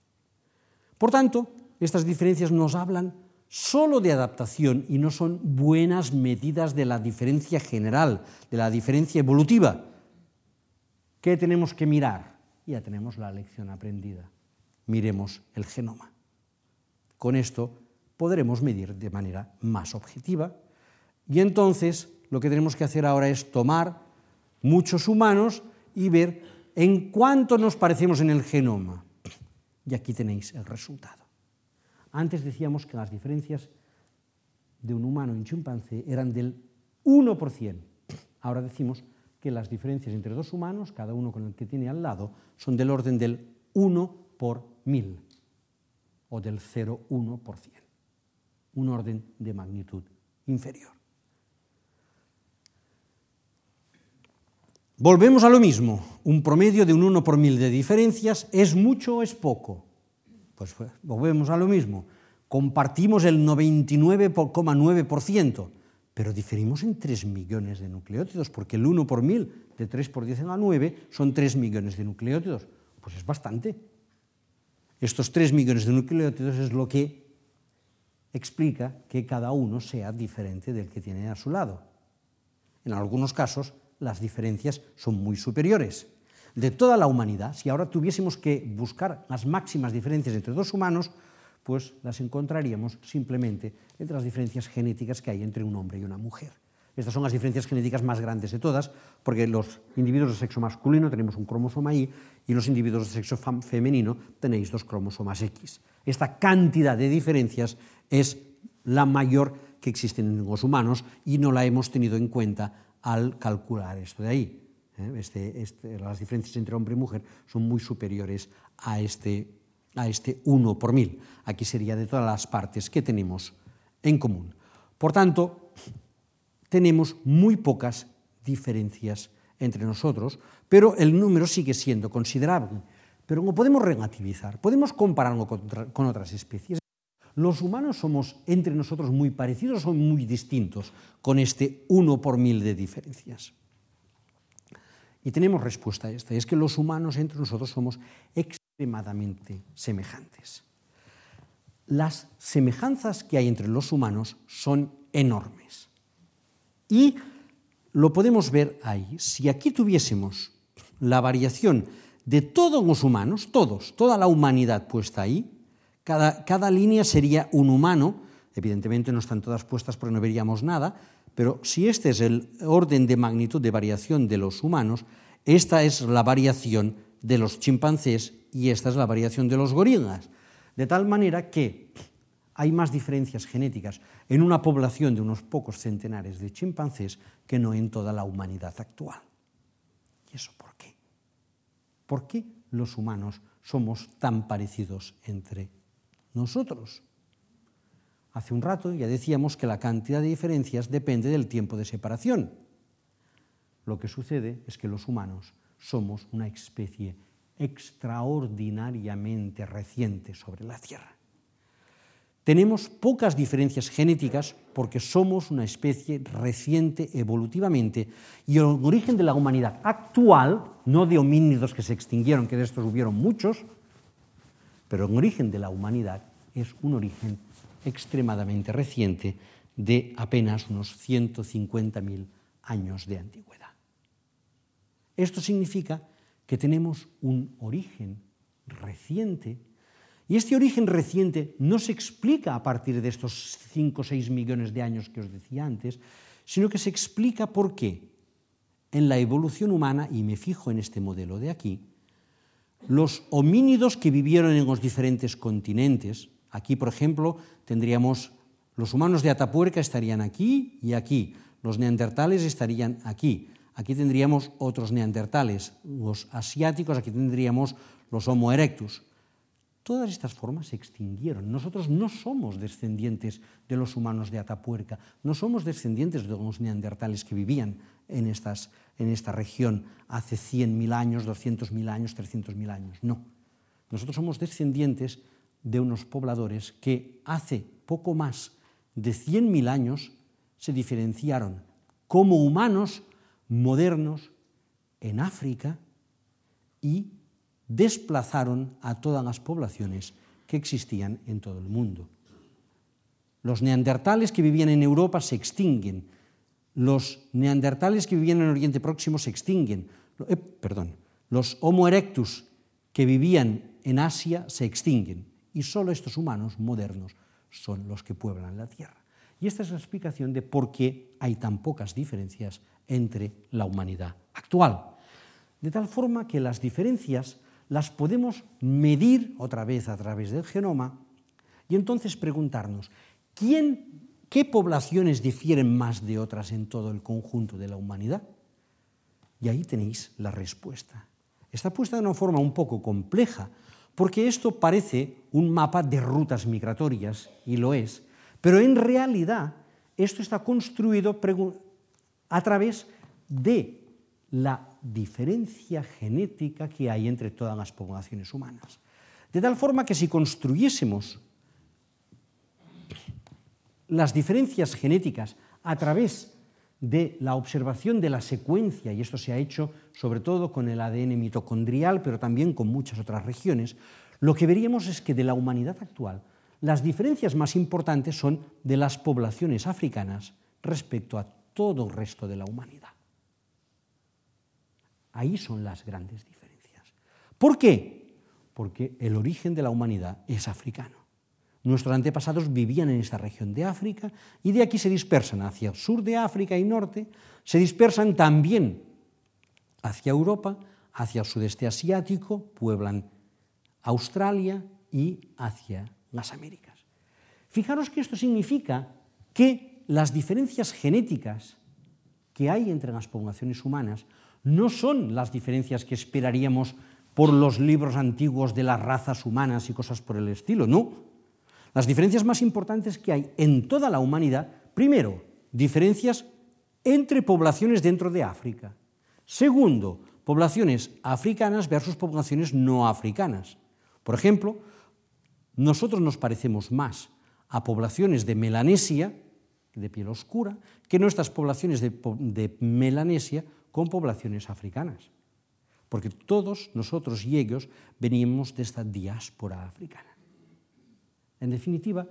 Por tanto, estas diferencias nos hablan solo de adaptación y no son buenas medidas de la diferencia general, de la diferencia evolutiva. ¿Qué tenemos que mirar? Ya tenemos la lección aprendida. Miremos el genoma. Con esto podremos medir de manera más objetiva y entonces lo que tenemos que hacer ahora es tomar muchos humanos y ver en cuánto nos parecemos en el genoma. Y aquí tenéis el resultado. Antes decíamos que las diferencias de un humano y un chimpancé eran del 1%. Ahora decimos que las diferencias entre dos humanos, cada uno con el que tiene al lado, son del orden del 1 por mil o del 0,1%. Un orden de magnitud inferior. Volvemos a lo mismo. Un promedio de un 1 por mil de diferencias es mucho o es poco. Pues volvemos a lo mismo. Compartimos el 99,9%, pero diferimos en 3 millones de nucleótidos, porque el 1 por mil de 3 por 10 en la 9 son 3 millones de nucleótidos. Pues es bastante. Estos 3 millones de nucleótidos es lo que explica que cada uno sea diferente del que tiene a su lado. En algunos casos, las diferencias son muy superiores. De toda la humanidad, si ahora tuviésemos que buscar las máximas diferencias entre dos humanos, pues las encontraríamos simplemente entre las diferencias genéticas que hay entre un hombre y una mujer. Estas son las diferencias genéticas más grandes de todas, porque los individuos de sexo masculino tenemos un cromosoma Y y los individuos de sexo femenino tenéis dos cromosomas X. Esta cantidad de diferencias es la mayor que existen en los humanos y no la hemos tenido en cuenta al calcular esto de ahí. ¿eh? Este, este, las diferencias entre hombre y mujer son muy superiores a este, a este 1 por mil. Aquí sería de todas las partes que tenemos en común. Por tanto, tenemos muy pocas diferencias entre nosotros, pero el número sigue siendo considerable. Pero no podemos relativizar, podemos compararlo con otras especies. ¿Los humanos somos entre nosotros muy parecidos o muy distintos con este 1 por mil de diferencias? Y tenemos respuesta a esta, es que los humanos entre nosotros somos extremadamente semejantes. Las semejanzas que hay entre los humanos son enormes. Y lo podemos ver ahí. Si aquí tuviésemos la variación de todos los humanos, todos, toda la humanidad puesta ahí, cada, cada línea sería un humano, evidentemente no están todas puestas porque no veríamos nada, pero si este es el orden de magnitud de variación de los humanos, esta es la variación de los chimpancés y esta es la variación de los gorilas. De tal manera que hay más diferencias genéticas en una población de unos pocos centenares de chimpancés que no en toda la humanidad actual. ¿Y eso por qué? ¿Por qué los humanos somos tan parecidos entre nosotros? Hace un rato ya decíamos que la cantidad de diferencias depende del tiempo de separación. Lo que sucede es que los humanos somos una especie extraordinariamente reciente sobre la Tierra. Tenemos pocas diferencias genéticas porque somos una especie reciente evolutivamente y el origen de la humanidad actual, no de homínidos que se extinguieron, que de estos hubieron muchos, pero el origen de la humanidad es un origen extremadamente reciente de apenas unos 150.000 años de antigüedad. Esto significa que tenemos un origen reciente y este origen reciente no se explica a partir de estos 5 o 6 millones de años que os decía antes, sino que se explica por qué en la evolución humana, y me fijo en este modelo de aquí, los homínidos que vivieron en los diferentes continentes, Aquí, por ejemplo, tendríamos los humanos de Atapuerca estarían aquí y aquí, los neandertales estarían aquí. Aquí tendríamos otros neandertales, los asiáticos, aquí tendríamos los Homo erectus. Todas estas formas se extinguieron. Nosotros no somos descendientes de los humanos de Atapuerca, no somos descendientes de los neandertales que vivían en, estas, en esta región hace 100.000 años, 200.000 años, 300.000 años. No. Nosotros somos descendientes de unos pobladores que hace poco más de 100.000 años se diferenciaron como humanos modernos en África y desplazaron a todas las poblaciones que existían en todo el mundo. Los neandertales que vivían en Europa se extinguen, los neandertales que vivían en Oriente Próximo se extinguen, eh, perdón, los Homo erectus que vivían en Asia se extinguen y solo estos humanos modernos son los que pueblan la Tierra. Y esta es la explicación de por qué hay tan pocas diferencias entre la humanidad actual. De tal forma que las diferencias las podemos medir otra vez a través del genoma y entonces preguntarnos, ¿quién, ¿qué poblaciones difieren más de otras en todo el conjunto de la humanidad? Y ahí tenéis la respuesta. Está puesta de una forma un poco compleja, porque esto parece un mapa de rutas migratorias, y lo es, pero en realidad esto está construido a través de la diferencia genética que hay entre todas las poblaciones humanas. De tal forma que si construyésemos las diferencias genéticas a través de la observación de la secuencia, y esto se ha hecho sobre todo con el ADN mitocondrial, pero también con muchas otras regiones, lo que veríamos es que de la humanidad actual las diferencias más importantes son de las poblaciones africanas respecto a todo el resto de la humanidad. Ahí son las grandes diferencias. ¿Por qué? Porque el origen de la humanidad es africano. Nuestros antepasados vivían en esta región de África y de aquí se dispersan hacia el sur de África y norte, se dispersan también hacia Europa, hacia el sudeste asiático, pueblan Australia y hacia las Américas. Fijaros que esto significa que las diferencias genéticas que hay entre las poblaciones humanas no son las diferencias que esperaríamos por los libros antiguos de las razas humanas y cosas por el estilo, no. Las diferencias más importantes que hay en toda la humanidad, primero, diferencias entre poblaciones dentro de África. Segundo, poblaciones africanas versus poblaciones no africanas. Por ejemplo, nosotros nos parecemos más a poblaciones de Melanesia, de piel oscura, que nuestras poblaciones de, de Melanesia con poblaciones africanas. Porque todos nosotros y ellos venimos de esta diáspora africana. En definitiva,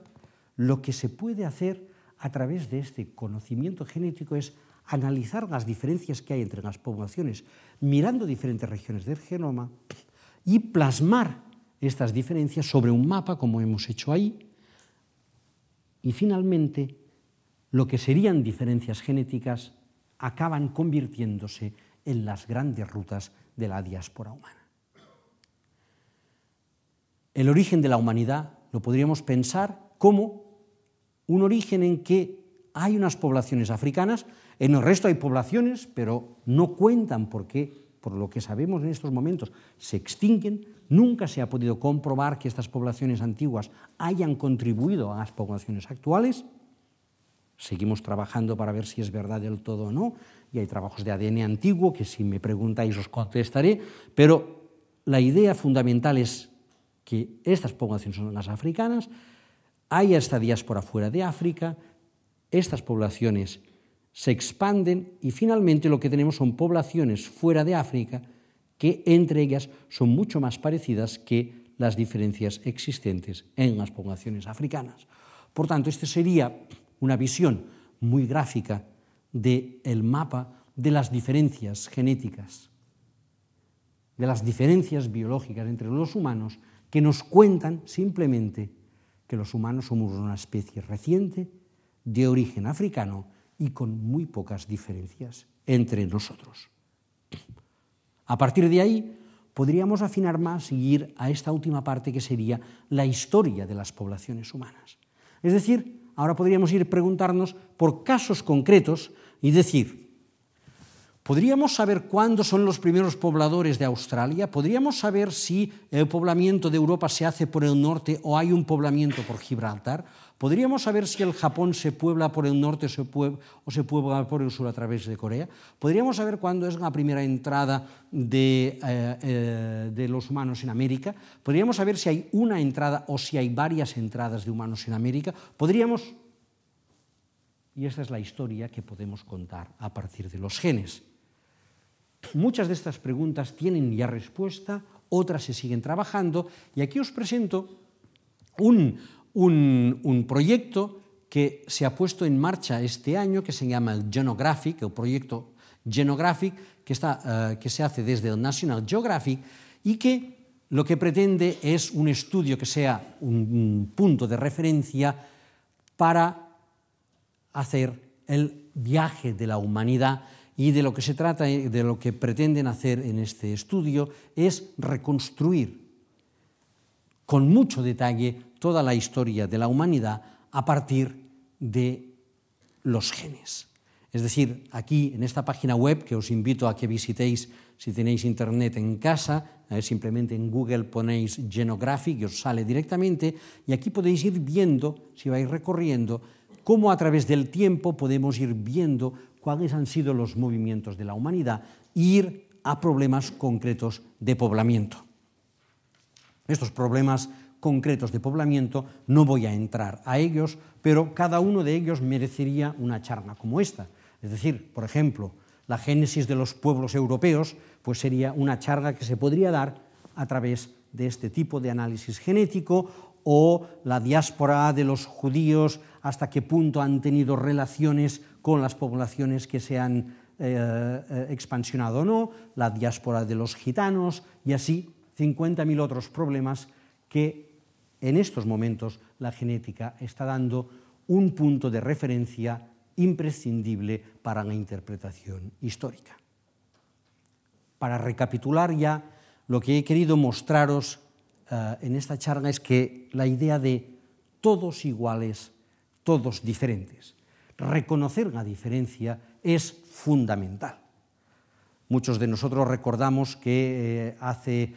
lo que se puede hacer a través de este conocimiento genético es analizar las diferencias que hay entre las poblaciones, mirando diferentes regiones del genoma y plasmar estas diferencias sobre un mapa, como hemos hecho ahí, y finalmente lo que serían diferencias genéticas acaban convirtiéndose en las grandes rutas de la diáspora humana. El origen de la humanidad lo podríamos pensar como un origen en que hay unas poblaciones africanas, en el resto hay poblaciones, pero no cuentan porque, por lo que sabemos en estos momentos, se extinguen. Nunca se ha podido comprobar que estas poblaciones antiguas hayan contribuido a las poblaciones actuales. Seguimos trabajando para ver si es verdad del todo o no, y hay trabajos de ADN antiguo que si me preguntáis os contestaré, pero la idea fundamental es que estas poblaciones son las africanas, hay esta diáspora fuera de África, estas poblaciones se expanden y finalmente lo que tenemos son poblaciones fuera de África que entre ellas son mucho más parecidas que las diferencias existentes en las poblaciones africanas. Por tanto, esta sería una visión muy gráfica del mapa de las diferencias genéticas, de las diferencias biológicas entre los humanos que nos cuentan simplemente que los humanos somos una especie reciente, de origen africano y con muy pocas diferencias entre nosotros. A partir de ahí, podríamos afinar más y ir a esta última parte que sería la historia de las poblaciones humanas. Es decir, ahora podríamos ir preguntarnos por casos concretos y decir, ¿Podríamos saber cuándo son los primeros pobladores de Australia? ¿Podríamos saber si el poblamiento de Europa se hace por el norte o hay un poblamiento por Gibraltar? ¿Podríamos saber si el Japón se puebla por el norte o se puebla por el sur a través de Corea? ¿Podríamos saber cuándo es la primera entrada de, eh, eh, de los humanos en América? ¿Podríamos saber si hay una entrada o si hay varias entradas de humanos en América? ¿Podríamos...? Y esta es la historia que podemos contar a partir de los genes. Muchas de estas preguntas tienen ya respuesta, otras se siguen trabajando y aquí os presento un, un, proyecto que se ha puesto en marcha este año, que se llama el Genographic, el proyecto Genographic, que, está, uh, que se hace desde el National Geographic y que lo que pretende es un estudio que sea un punto de referencia para hacer el viaje de la humanidad y de lo que se trata, de lo que pretenden hacer en este estudio, es reconstruir con mucho detalle toda la historia de la humanidad a partir de los genes. Es decir, aquí en esta página web que os invito a que visitéis si tenéis internet en casa, eh, simplemente en Google ponéis Genographic y os sale directamente y aquí podéis ir viendo, si vais recorriendo, cómo a través del tiempo podemos ir viendo cuáles han sido los movimientos de la humanidad ir a problemas concretos de poblamiento. Estos problemas concretos de poblamiento no voy a entrar a ellos, pero cada uno de ellos merecería una charla como esta. Es decir, por ejemplo, la génesis de los pueblos europeos pues sería una charla que se podría dar a través de este tipo de análisis genético o la diáspora de los judíos, hasta qué punto han tenido relaciones con las poblaciones que se han eh, eh, expansionado o no, la diáspora de los gitanos y así 50.000 otros problemas que en estos momentos la genética está dando un punto de referencia imprescindible para la interpretación histórica. Para recapitular ya, lo que he querido mostraros uh, en esta charla es que la idea de todos iguales, todos diferentes, reconocer la diferencia es fundamental. Muchos de nosotros recordamos que eh, hace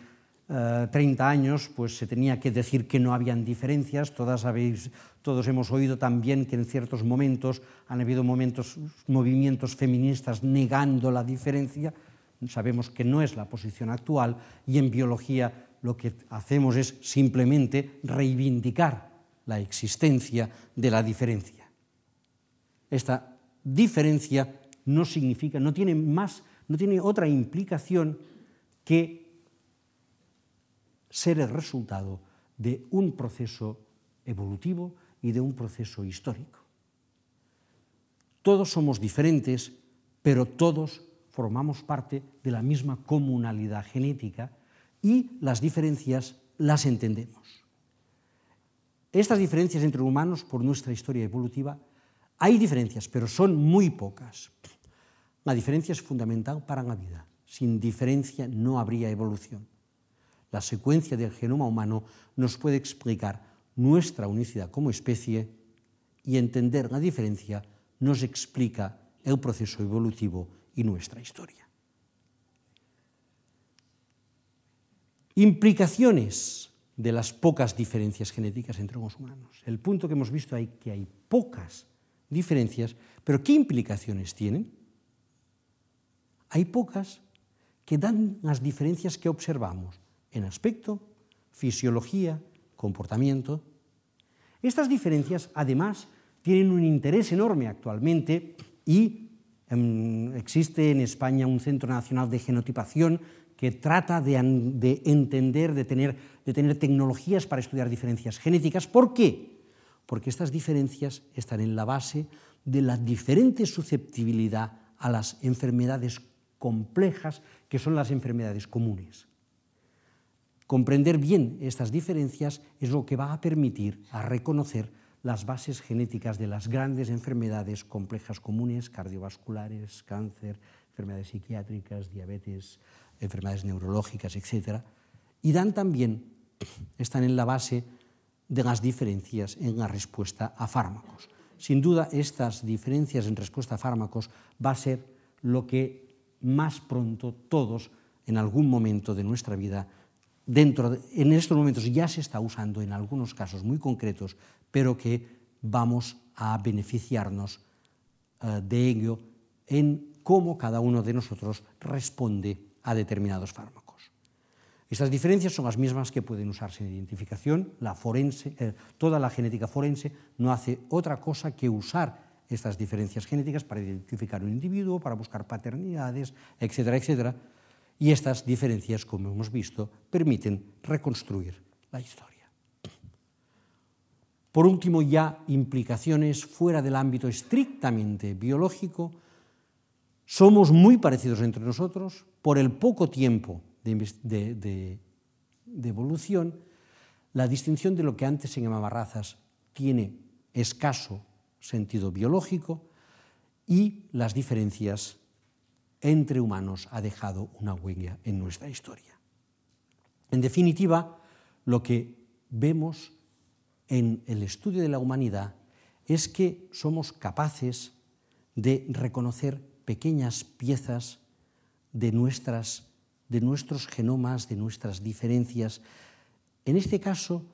30 eh, años pues se tenía que decir que no habían diferencias. Todas habéis, todos hemos oído también que en ciertos momentos han habido momentos, movimientos feministas negando la diferencia. Sabemos que no es la posición actual y en biología lo que hacemos es simplemente reivindicar la existencia de la diferencia. Esta diferencia no significa, no tiene más, no tiene otra implicación que ser el resultado de un proceso evolutivo y de un proceso histórico. Todos somos diferentes, pero todos formamos parte de la misma comunalidad genética y las diferencias las entendemos. Estas diferencias entre humanos, por nuestra historia evolutiva, hay diferencias, pero son muy pocas. La diferencia es fundamental para la vida. Sin diferencia no habría evolución la secuencia del genoma humano nos puede explicar nuestra unicidad como especie y entender la diferencia nos explica el proceso evolutivo y nuestra historia. Implicaciones de las pocas diferencias genéticas entre los humanos. El punto que hemos visto es que hay pocas diferencias, pero ¿qué implicaciones tienen? Hay pocas que dan las diferencias que observamos en aspecto, fisiología, comportamiento. Estas diferencias, además, tienen un interés enorme actualmente y um, existe en España un Centro Nacional de Genotipación que trata de, de entender, de tener, de tener tecnologías para estudiar diferencias genéticas. ¿Por qué? Porque estas diferencias están en la base de la diferente susceptibilidad a las enfermedades complejas que son las enfermedades comunes. Comprender bien estas diferencias es lo que va a permitir a reconocer las bases genéticas de las grandes enfermedades complejas comunes, cardiovasculares, cáncer, enfermedades psiquiátricas, diabetes, enfermedades neurológicas, etc. Y dan también, están en la base de las diferencias en la respuesta a fármacos. Sin duda, estas diferencias en respuesta a fármacos va a ser lo que más pronto todos, en algún momento de nuestra vida, dentro de, en estos momentos ya se está usando en algunos casos muy concretos, pero que vamos a beneficiarnos uh, de ello en cómo cada uno de nosotros responde a determinados fármacos. Estas diferencias son las mismas que pueden usarse en identificación. La forense, eh, toda la genética forense no hace otra cosa que usar estas diferencias genéticas para identificar un individuo, para buscar paternidades, etcétera, etcétera. Y estas diferencias, como hemos visto, permiten reconstruir la historia. Por último, ya implicaciones fuera del ámbito estrictamente biológico. Somos muy parecidos entre nosotros por el poco tiempo de, evolución. La distinción de lo que antes se llamaba razas tiene escaso sentido biológico y las diferencias entre humanos ha dejado una huella en nuestra historia. En definitiva, lo que vemos en el estudio de la humanidad es que somos capaces de reconocer pequeñas piezas de, nuestras, de nuestros genomas, de nuestras diferencias. En este caso,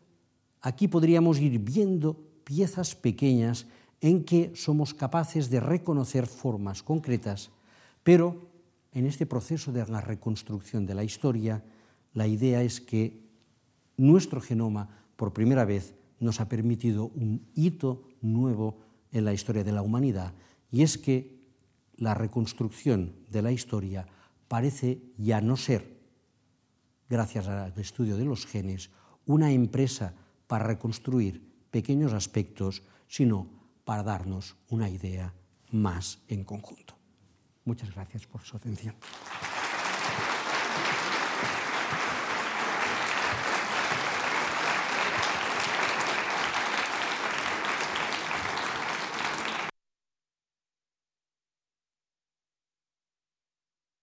aquí podríamos ir viendo piezas pequeñas en que somos capaces de reconocer formas concretas, pero en este proceso de la reconstrucción de la historia, la idea es que nuestro genoma, por primera vez, nos ha permitido un hito nuevo en la historia de la humanidad, y es que la reconstrucción de la historia parece ya no ser, gracias al estudio de los genes, una empresa para reconstruir pequeños aspectos, sino para darnos una idea más en conjunto. Muchas gracias por su atención.